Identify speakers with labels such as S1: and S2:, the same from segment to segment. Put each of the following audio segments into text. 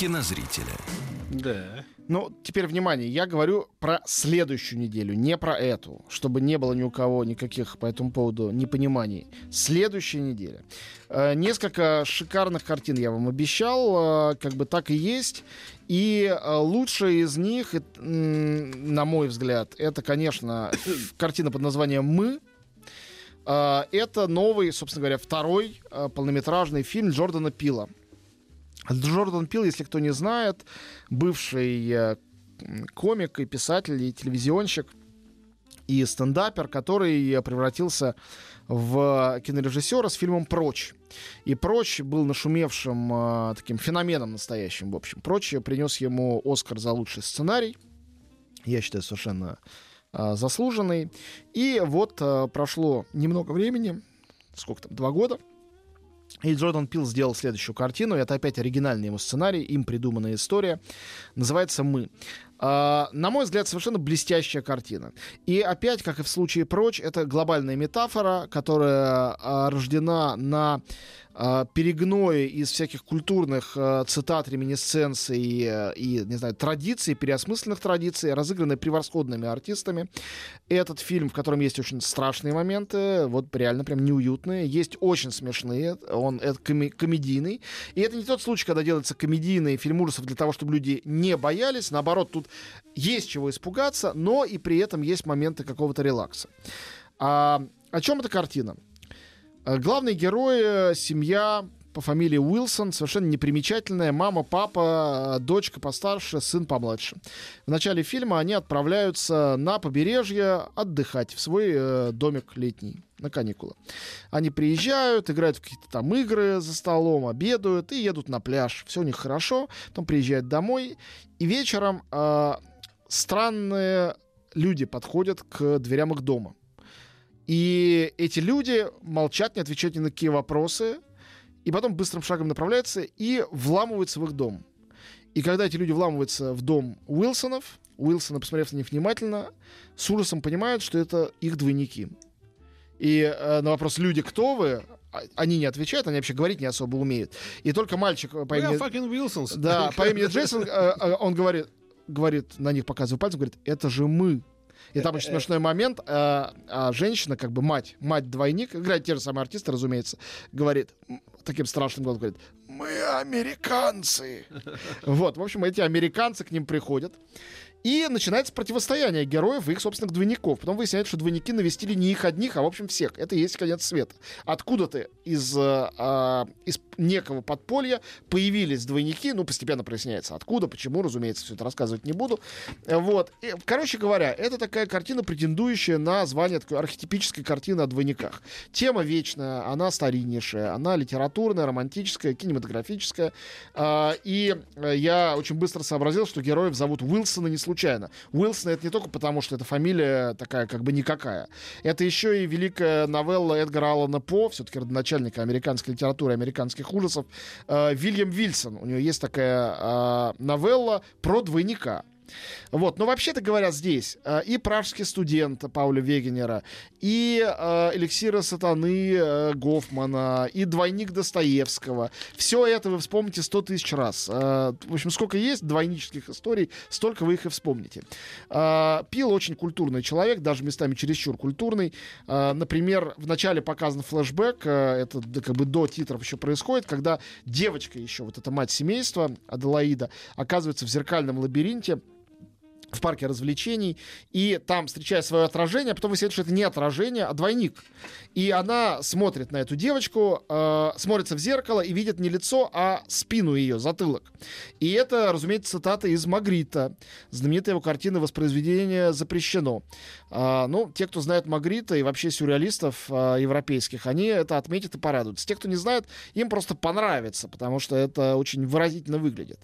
S1: кинозрителя.
S2: Да.
S3: Ну, теперь внимание, я говорю про следующую неделю, не про эту, чтобы не было ни у кого никаких по этому поводу непониманий. Следующая неделя. Э, несколько шикарных картин я вам обещал, э, как бы так и есть. И э, лучшая из них, э, на мой взгляд, это, конечно, картина под названием «Мы». Э, это новый, собственно говоря, второй э, полнометражный фильм Джордана Пила. Джордан Пил, если кто не знает, бывший э, комик и писатель, и телевизионщик, и стендапер, который э, превратился в кинорежиссера с фильмом «Прочь». И «Прочь» был нашумевшим э, таким феноменом настоящим, в общем. «Прочь» принес ему Оскар за лучший сценарий. Я считаю, совершенно э, заслуженный. И вот прошло немного времени, сколько там, два года, и Джордан Пил сделал следующую картину. Это опять оригинальный ему сценарий, им придуманная история. Называется «Мы». А, на мой взгляд, совершенно блестящая картина. И опять, как и в случае «Прочь», это глобальная метафора, которая а, рождена на а, перегное из всяких культурных цитат, реминесценций э, и, не знаю, традиций, переосмысленных традиций, разыгранной превосходными артистами. Этот фильм, в котором есть очень страшные моменты, вот реально прям неуютные, есть очень смешные, он это комедийный. И это не тот случай, когда делается комедийный фильм ужасов для того, чтобы люди не боялись. Наоборот, тут есть чего испугаться, но и при этом есть моменты какого-то релакса. А, о чем эта картина? Э, Главные герои — семья по фамилии Уилсон, совершенно непримечательная. Мама, папа, дочка постарше, сын помладше. В начале фильма они отправляются на побережье отдыхать в свой э, домик летний на каникулы. Они приезжают, играют в какие-то там игры за столом, обедают и едут на пляж. Все у них хорошо. Потом приезжают домой. И вечером э, странные люди подходят к дверям их дома. И эти люди молчат, не отвечают ни на какие вопросы, и потом быстрым шагом направляются и вламываются в их дом. И когда эти люди вламываются в дом Уилсонов, Уилсоны, посмотрев на них внимательно, с ужасом понимают, что это их двойники. И э, на вопрос «Люди, кто вы?» а- они не отвечают, они вообще говорить не особо умеют. И только мальчик по
S2: We
S3: имени...
S2: Wilsons.
S3: Да, по имени Джейсон, э, э, он говорит, говорит, на них показывает пальцем, говорит, это же мы. И там очень смешной момент, э, а женщина, как бы мать, мать-двойник, играет те же самые артисты, разумеется, говорит, таким страшным голосом говорит, мы американцы. Вот, в общем, эти американцы к ним приходят. И начинается противостояние героев и их собственных двойников. Потом выясняется, что двойники навестили не их одних, а в общем всех. Это и есть конец света. Откуда-то из, э, а, из некого подполья появились двойники. Ну, постепенно проясняется, откуда, почему, разумеется, все это рассказывать не буду. Э, Вот. И, короче говоря, это такая картина, претендующая на звание такой архетипической картины о двойниках. Тема вечная, она стариннейшая, она литературная, романтическая, кинематографическая. А, И э, я очень быстро сообразил, что героев зовут Уилсона не случайно. Уилсон это не только потому, что это фамилия такая как бы никакая. Это еще и великая новелла Эдгара Аллана По, все-таки родоначальника американской литературы, американских ужасов, э, Вильям Вильсон. У него есть такая э, новелла про двойника. Вот, но вообще-то говоря, здесь э, и пражский студент Пауля Вегенера, и э, эликсира сатаны э, Гофмана, и двойник Достоевского. Все это вы вспомните сто тысяч раз. В общем, сколько есть двойнических историй, столько вы их и вспомните. Пил очень культурный человек, даже местами чересчур культурный. Например, в начале показан флешбэк, это как бы до титров еще происходит, когда девочка еще, вот эта мать семейства, Аделаида, оказывается в зеркальном лабиринте, в парке развлечений, и там встречает свое отражение, а потом выясняется, что это не отражение, а двойник. И она смотрит на эту девочку, э, смотрится в зеркало и видит не лицо, а спину ее, затылок. И это, разумеется, цитата из Магрита, знаменитая его картина «Воспроизведение запрещено». А, ну, те, кто знает Магрита и вообще сюрреалистов а, европейских, они это отметят и порадуются. Те, кто не знает, им просто понравится, потому что это очень выразительно выглядит.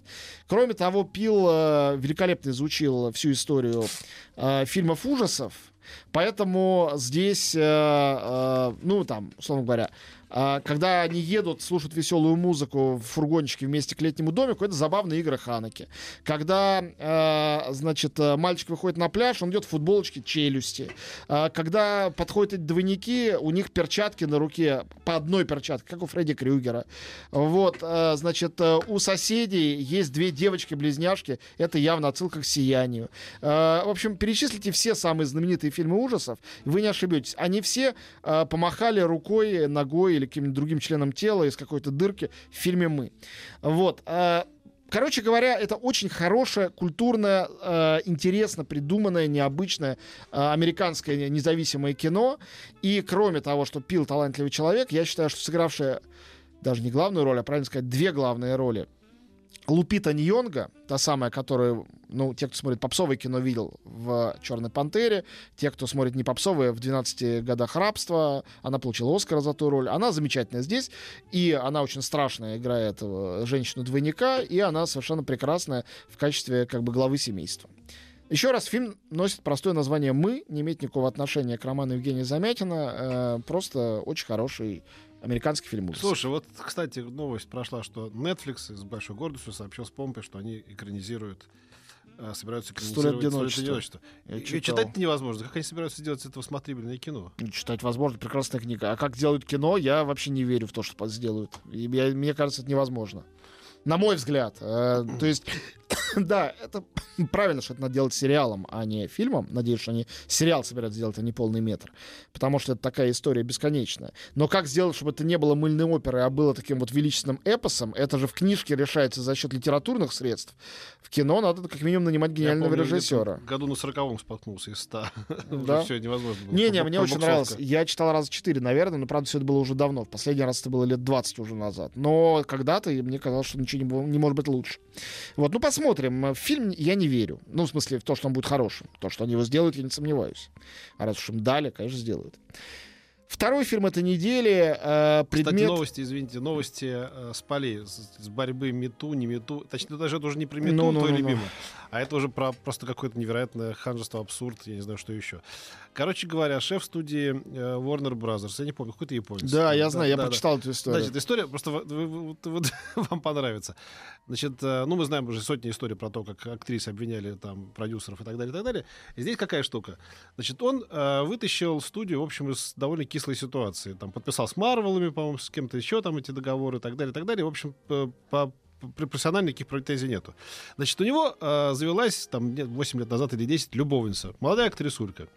S3: Кроме того, Пил э, великолепно изучил всю историю э, фильмов ужасов, Поэтому здесь, э, э, ну, там, условно говоря, а, когда они едут, слушают веселую музыку в фургончике вместе к летнему домику, это забавные игры Ханаки. Когда, э, значит, э, мальчик выходит на пляж, он идет в футболочке челюсти. Когда подходят эти двойники, у них перчатки на руке, по одной перчатке, как у Фредди Крюгера. Вот, э, значит, у соседей есть две девочки-близняшки, это явно отсылка к «Сиянию». В общем, перечислите все самые знаменитые фильмы ужасов, вы не ошибетесь. Они все помахали рукой, ногой или каким-нибудь другим членом тела из какой-то дырки в фильме «Мы». Вот. А, короче говоря, это очень хорошее, культурное, э, интересно придуманное, необычное э, американское независимое кино. И кроме того, что пил талантливый человек, я считаю, что сыгравшая даже не главную роль, а правильно сказать, две главные роли Лупита Ньонга, та самая, которую, ну, те, кто смотрит попсовое кино, видел в «Черной пантере», те, кто смотрит не попсовые, в «12 годах рабства», она получила Оскара за ту роль. Она замечательная здесь, и она очень страшная, играет женщину-двойника, и она совершенно прекрасная в качестве, как бы, главы семейства. Еще раз, фильм носит простое название «Мы», не имеет никакого отношения к роману Евгения Замятина, э, просто очень хороший американский фильм ужасов.
S2: Слушай, вот, кстати, новость прошла, что Netflix с большой гордостью сообщил с помпой, что они экранизируют э, собираются экранизировать
S3: «Сто лет одиночества».
S2: И читать невозможно. Как они собираются сделать этого смотрибельное кино?
S3: Читать возможно, прекрасная книга. А как делают кино, я вообще не верю в то, что сделают. И я, мне кажется, это невозможно. На мой взгляд. Э, то есть да, это правильно, что это надо делать сериалом, а не фильмом. Надеюсь, что они сериал собираются сделать, а не полный метр. Потому что это такая история бесконечная. Но как сделать, чтобы это не было мыльной оперой, а было таким вот величественным эпосом, это же в книжке решается за счет литературных средств. В кино надо как минимум нанимать гениального помню, режиссера.
S2: году на сороковом споткнулся из ста.
S3: Да.
S2: все невозможно было.
S3: Не-не, мне очень нравилось. Я читал раза четыре, наверное, но, правда, все это было уже давно. В последний раз это было лет 20 уже назад. Но когда-то мне казалось, что ничего не, не может быть лучше. Вот, ну посмотрим посмотрим. В фильм я не верю. Ну, в смысле, в то, что он будет хорошим. То, что они его сделают, я не сомневаюсь. А раз уж им дали, конечно, сделают. Второй фильм этой недели э, предмет...
S2: Кстати, новости, извините, новости э, с полей, с, с борьбы мету, не мету. Точнее, даже это уже не про мету, no, no, твой no, любимый. No. А это уже про просто какое-то невероятное ханжество, абсурд, я не знаю, что еще. Короче говоря, шеф студии э, Warner Brothers, я не помню, какой-то японец.
S3: Да, я знаю, да, я да, прочитал да. эту историю.
S2: Значит, история просто вы, вы, вы, вам понравится. Значит, э, ну, мы знаем уже сотни историй про то, как актрисы обвиняли там продюсеров и так далее, и так далее. И здесь какая штука? Значит, он э, вытащил студию, в общем, из довольно кислой ситуации. Там подписал с Марвелами, по-моему, с кем-то еще там эти договоры и так далее, и так далее. В общем, по профессионально никаких претензий нету. Значит, у него э, завелась там 8 лет назад или 10 любовница, молодая актрисулька,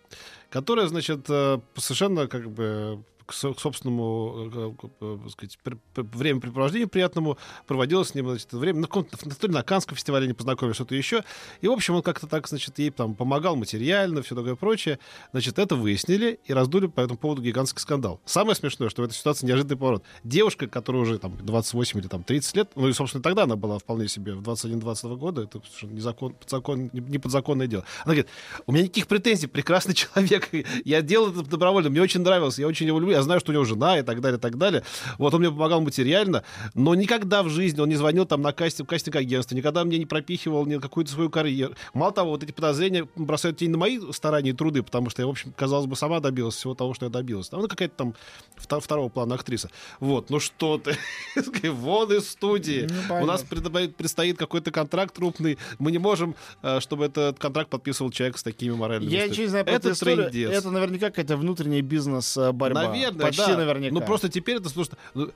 S2: которая, значит, э, совершенно как бы к собственному э, э, так сказать, времяпрепровождению приятному, проводила с ним значит, время, на, на, то ли на Канском фестивале не познакомились, что-то еще. И, в общем, он как-то так, значит, ей там помогал материально, все такое прочее. Значит, это выяснили и раздули по этому поводу гигантский скандал. Самое смешное, что в этой ситуации неожиданный поворот. Девушка, которая уже там 28 или там 30 лет, ну и, собственно, тогда она была вполне себе в 21-22 года, это незакон, подзакон, не подзаконное дело. Она говорит, у меня никаких претензий, прекрасный человек, я делал это добровольно, мне очень нравилось, я очень его люблю, я знаю, что у него жена и так далее, и так далее. Вот он мне помогал материально, но никогда в жизни он не звонил там на кастинг, кастинг агентство, никогда мне не пропихивал ни какую-то свою карьеру. Мало того, вот эти подозрения бросают тень на мои старания и труды, потому что я, в общем, казалось бы, сама добилась всего того, что я добилась. Она какая-то там второго плана актриса. Вот, ну что ты, вон из студии. Ну, у нас предстоит какой-то контракт крупный. Мы не можем, э, чтобы этот контракт подписывал человек с такими моральными.
S3: Я не знаю это трендец. Это наверняка какая-то внутренняя бизнес-борьба.
S2: Наверное, Почти да. наверняка. Ну просто теперь это слушай,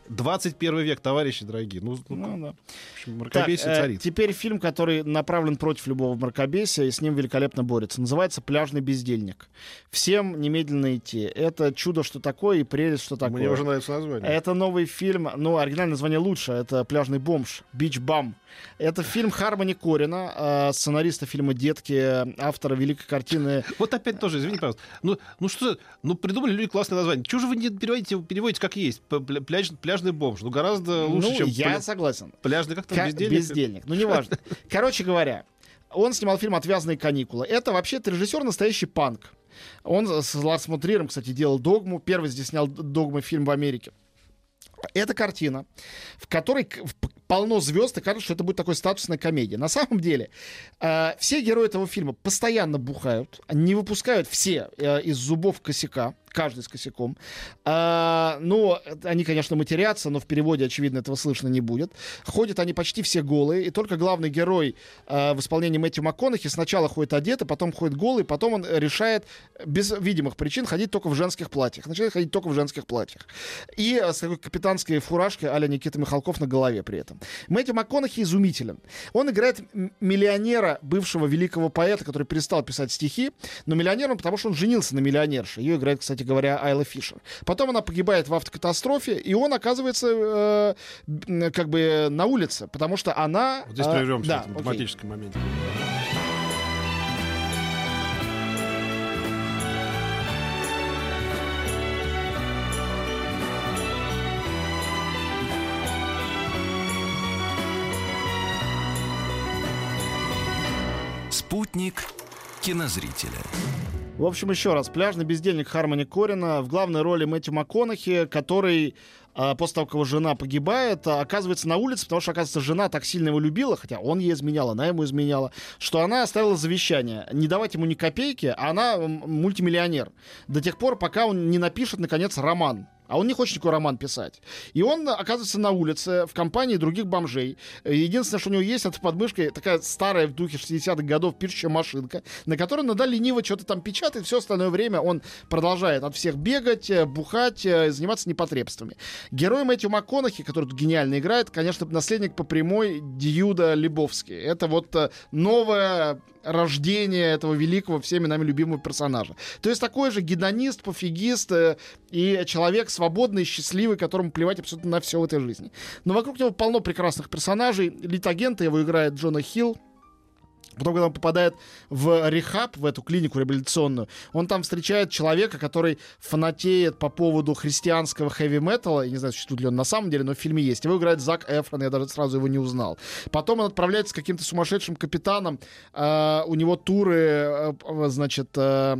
S2: 21 век, товарищи дорогие. Ну, ну, ну да. В
S3: общем, мракобесие так, э, царит. теперь фильм, который направлен против любого мракобесия и с ним великолепно борется. Называется «Пляжный бездельник». Всем немедленно идти. Это чудо, что такое, и прелесть, что такое.
S2: Мне уже нравится название.
S3: Это новый фильм, ну, оригинальное название лучше. Это «Пляжный бомж», «Бич Бам». Это фильм Хармони Корина, э, сценариста фильма «Детки», автора великой картины.
S2: Вот опять тоже, извини, пожалуйста. Ну, ну что, ну придумали люди классное название. Чего же вы не переводите, переводите как есть? Пляж, пляжный бомж. Ну, гораздо лучше, ну, чем...
S3: я пля... согласен.
S2: Пляжный как там, бездельник?
S3: Бездельник. Ну, неважно. Короче говоря, он снимал фильм «Отвязные каникулы». Это вообще-то режиссер настоящий панк. Он с Ларсом Триром, кстати, делал «Догму». Первый здесь снял «Догмы» фильм в Америке. Это картина, в которой полно звезд, и кажется, что это будет такой статусная комедия. На самом деле, э, все герои этого фильма постоянно бухают, не выпускают все э, из зубов косяка каждый с косяком. А, ну, они, конечно, матерятся, но в переводе, очевидно, этого слышно не будет. Ходят они почти все голые, и только главный герой а, в исполнении Мэтью МакКонахи сначала ходит одетый, потом ходит голый, потом он решает без видимых причин ходить только в женских платьях. Начинает ходить только в женских платьях. И с такой капитанской фуражкой а Никита Михалков на голове при этом. Мэтью МакКонахи изумителен. Он играет миллионера, бывшего великого поэта, который перестал писать стихи, но миллионер он, потому что он женился на миллионерше. Ее играет, кстати, говоря, Айла Фишер. Потом она погибает в автокатастрофе, и он оказывается э, как бы на улице, потому что она...
S2: Вот здесь
S3: э,
S2: прервемся
S3: да,
S2: в этом
S3: окей.
S2: драматическом моменте.
S1: Спутник кинозрителя.
S3: В общем, еще раз, пляжный бездельник Хармони Корина в главной роли Мэтью МакКонахи, который а, после того, как его жена погибает, а, оказывается на улице, потому что, оказывается, жена так сильно его любила, хотя он ей изменял, она ему изменяла, что она оставила завещание. Не давать ему ни копейки, а она мультимиллионер. До тех пор, пока он не напишет, наконец, роман. А он не хочет никакой роман писать. И он оказывается на улице в компании других бомжей. Единственное, что у него есть, это под такая старая в духе 60-х годов пишущая машинка, на которой надо лениво что-то там печатает. Все остальное время он продолжает от всех бегать, э, бухать, э, заниматься непотребствами. Герой Мэтью МакКонахи, который тут гениально играет, конечно, наследник по прямой Дьюда Лебовский. Это вот э, новое рождение этого великого всеми нами любимого персонажа. То есть такой же гедонист, пофигист э, и человек свободный, счастливый, которому плевать абсолютно на все в этой жизни. Но вокруг него полно прекрасных персонажей. Литагента его играет Джона Хилл. Потом, когда он попадает в рехаб, в эту клинику реабилитационную, он там встречает человека, который фанатеет по поводу христианского хэви-металла. Я не знаю, существует ли он на самом деле, но в фильме есть. Его играет Зак Эфрон, я даже сразу его не узнал. Потом он отправляется с каким-то сумасшедшим капитаном. Э, у него туры, э, значит, э,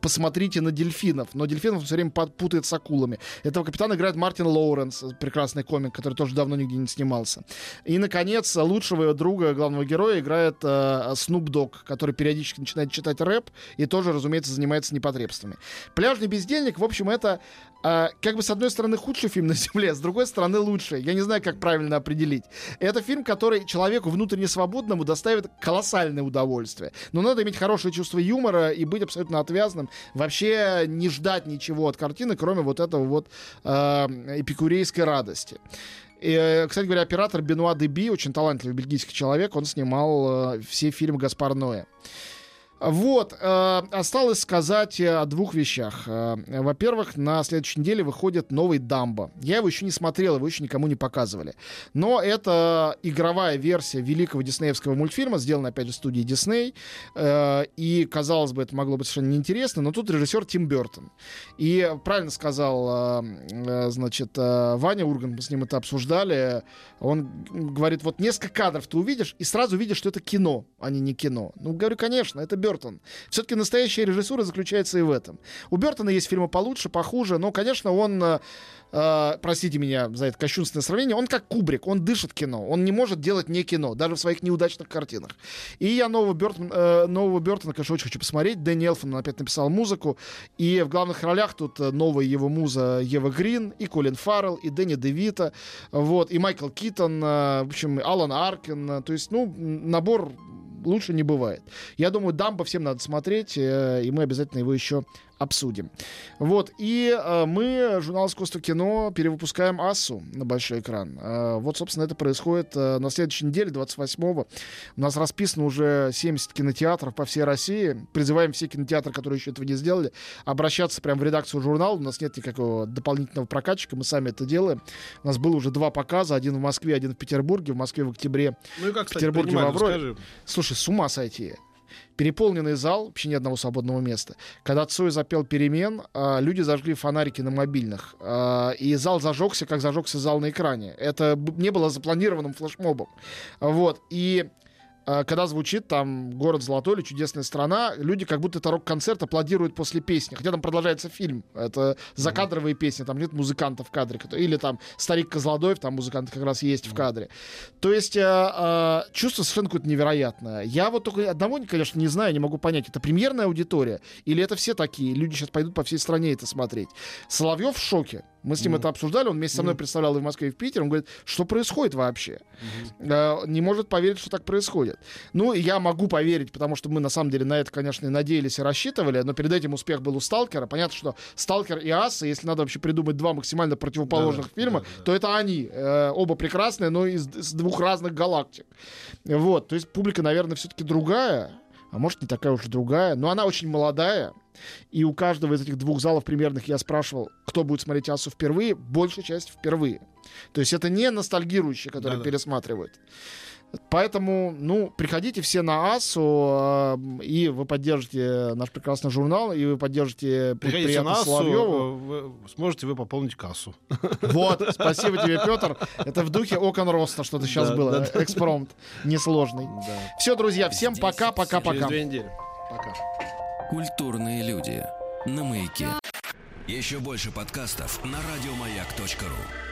S3: посмотрите на дельфинов. Но дельфинов все время путает с акулами. Этого капитана играет Мартин Лоуренс, прекрасный комик, который тоже давно нигде не снимался. И, наконец, лучшего его друга, главного героя, играет э, Снуп Дог, который периодически начинает читать рэп и тоже, разумеется, занимается непотребствами. «Пляжный бездельник», в общем, это э, как бы с одной стороны худший фильм на Земле, с другой стороны лучший. Я не знаю, как правильно определить. Это фильм, который человеку внутренне свободному доставит колоссальное удовольствие. Но надо иметь хорошее чувство юмора и быть абсолютно отвязным вообще не ждать ничего от картины, кроме вот этого вот э, эпикурейской радости. И, кстати говоря, оператор Бенуа Деби, очень талантливый бельгийский человек, он снимал э, все фильмы Гаспар Ноя. Вот, э, осталось сказать о двух вещах. Э, во-первых, на следующей неделе выходит новый Дамбо. Я его еще не смотрел, его еще никому не показывали. Но это игровая версия великого диснеевского мультфильма, сделана, опять же, студией Дисней. Э, и, казалось бы, это могло быть совершенно неинтересно, но тут режиссер Тим Бертон. И правильно сказал, э, э, значит, э, Ваня Урган, мы с ним это обсуждали, он говорит, вот несколько кадров ты увидишь, и сразу видишь, что это кино, а не не кино. Ну, говорю, конечно, это Бертон. Бертон. Все-таки настоящая режиссура заключается и в этом. У Бертона есть фильмы получше, похуже, но, конечно, он... Э, простите меня за это кощунственное сравнение, он как Кубрик, он дышит кино, он не может делать не кино, даже в своих неудачных картинах. И я нового, Бертон, э, нового Бертона, конечно, очень хочу посмотреть. Дэнни Элфман опять написал музыку, и в главных ролях тут э, новая его муза Ева Грин, и Колин Фаррелл, и Дэнни Девита, вот, и Майкл Китон, э, в общем, Алан Аркин, э, то есть, ну, набор лучше не бывает. Я думаю, Дамбо всем надо смотреть, э, и мы обязательно его еще обсудим. Вот, и э, мы, журнал «Искусство кино», перевыпускаем «Ассу» на большой экран. Э, вот, собственно, это происходит э, на следующей неделе, 28-го. У нас расписано уже 70 кинотеатров по всей России. Призываем все кинотеатры, которые еще этого не сделали, обращаться прямо в редакцию журнала. У нас нет никакого дополнительного прокатчика, мы сами это делаем. У нас было уже два показа, один в Москве, один в Петербурге. В Москве в октябре,
S2: Ну и как,
S3: в
S2: кстати,
S3: Петербурге в
S2: принимают,
S3: Авроре. Слушай, с ума сойти. Переполненный зал, вообще ни одного свободного места. Когда Цой запел перемен, а, люди зажгли фонарики на мобильных. а, И зал зажегся, как зажегся зал на экране. Это не было запланированным флешмобом. Вот. И когда звучит там «Город золотой» или «Чудесная страна», люди как будто это рок-концерт аплодируют после песни. Хотя там продолжается фильм. Это закадровые песни, там нет музыкантов в кадре. Или там «Старик Козлодоев», там музыкант как раз есть в кадре. То есть э, э, чувство совершенно какое-то невероятное. Я вот только одного, конечно, не знаю, не могу понять, это премьерная аудитория или это все такие? Люди сейчас пойдут по всей стране это смотреть. Соловьев в шоке. Мы с ним mm. это обсуждали, он вместе со мной mm. представлял и в Москве, и в Питере. Он говорит, что происходит вообще? Mm-hmm. Э, не может поверить, что так происходит. Ну, я могу поверить, потому что мы на самом деле на это, конечно, и надеялись и рассчитывали, но перед этим успех был у Сталкера. Понятно, что Сталкер и Аса, если надо вообще придумать два максимально противоположных да, фильма, да, да. то это они. Э, оба прекрасные, но из, из двух разных галактик. Вот, то есть публика, наверное, все-таки другая а может не такая уж другая, но она очень молодая. И у каждого из этих двух залов примерных я спрашивал, кто будет смотреть Асу впервые, большая часть впервые. То есть это не ностальгирующие, которые Да-да. пересматривают. Поэтому, ну, приходите все на АСУ, э, и вы поддержите наш прекрасный журнал, и вы поддержите
S2: Приходите на АСУ, Соловьеву. Вы, сможете вы пополнить кассу.
S3: Вот, спасибо тебе, Петр. Это в духе окон роста что-то сейчас да, было. Да, Экспромт несложный. Да. Все, друзья, всем пока-пока-пока. Через
S2: две недели. Пока.
S1: Культурные люди. На маяке. Еще больше подкастов на радиомаяк.ру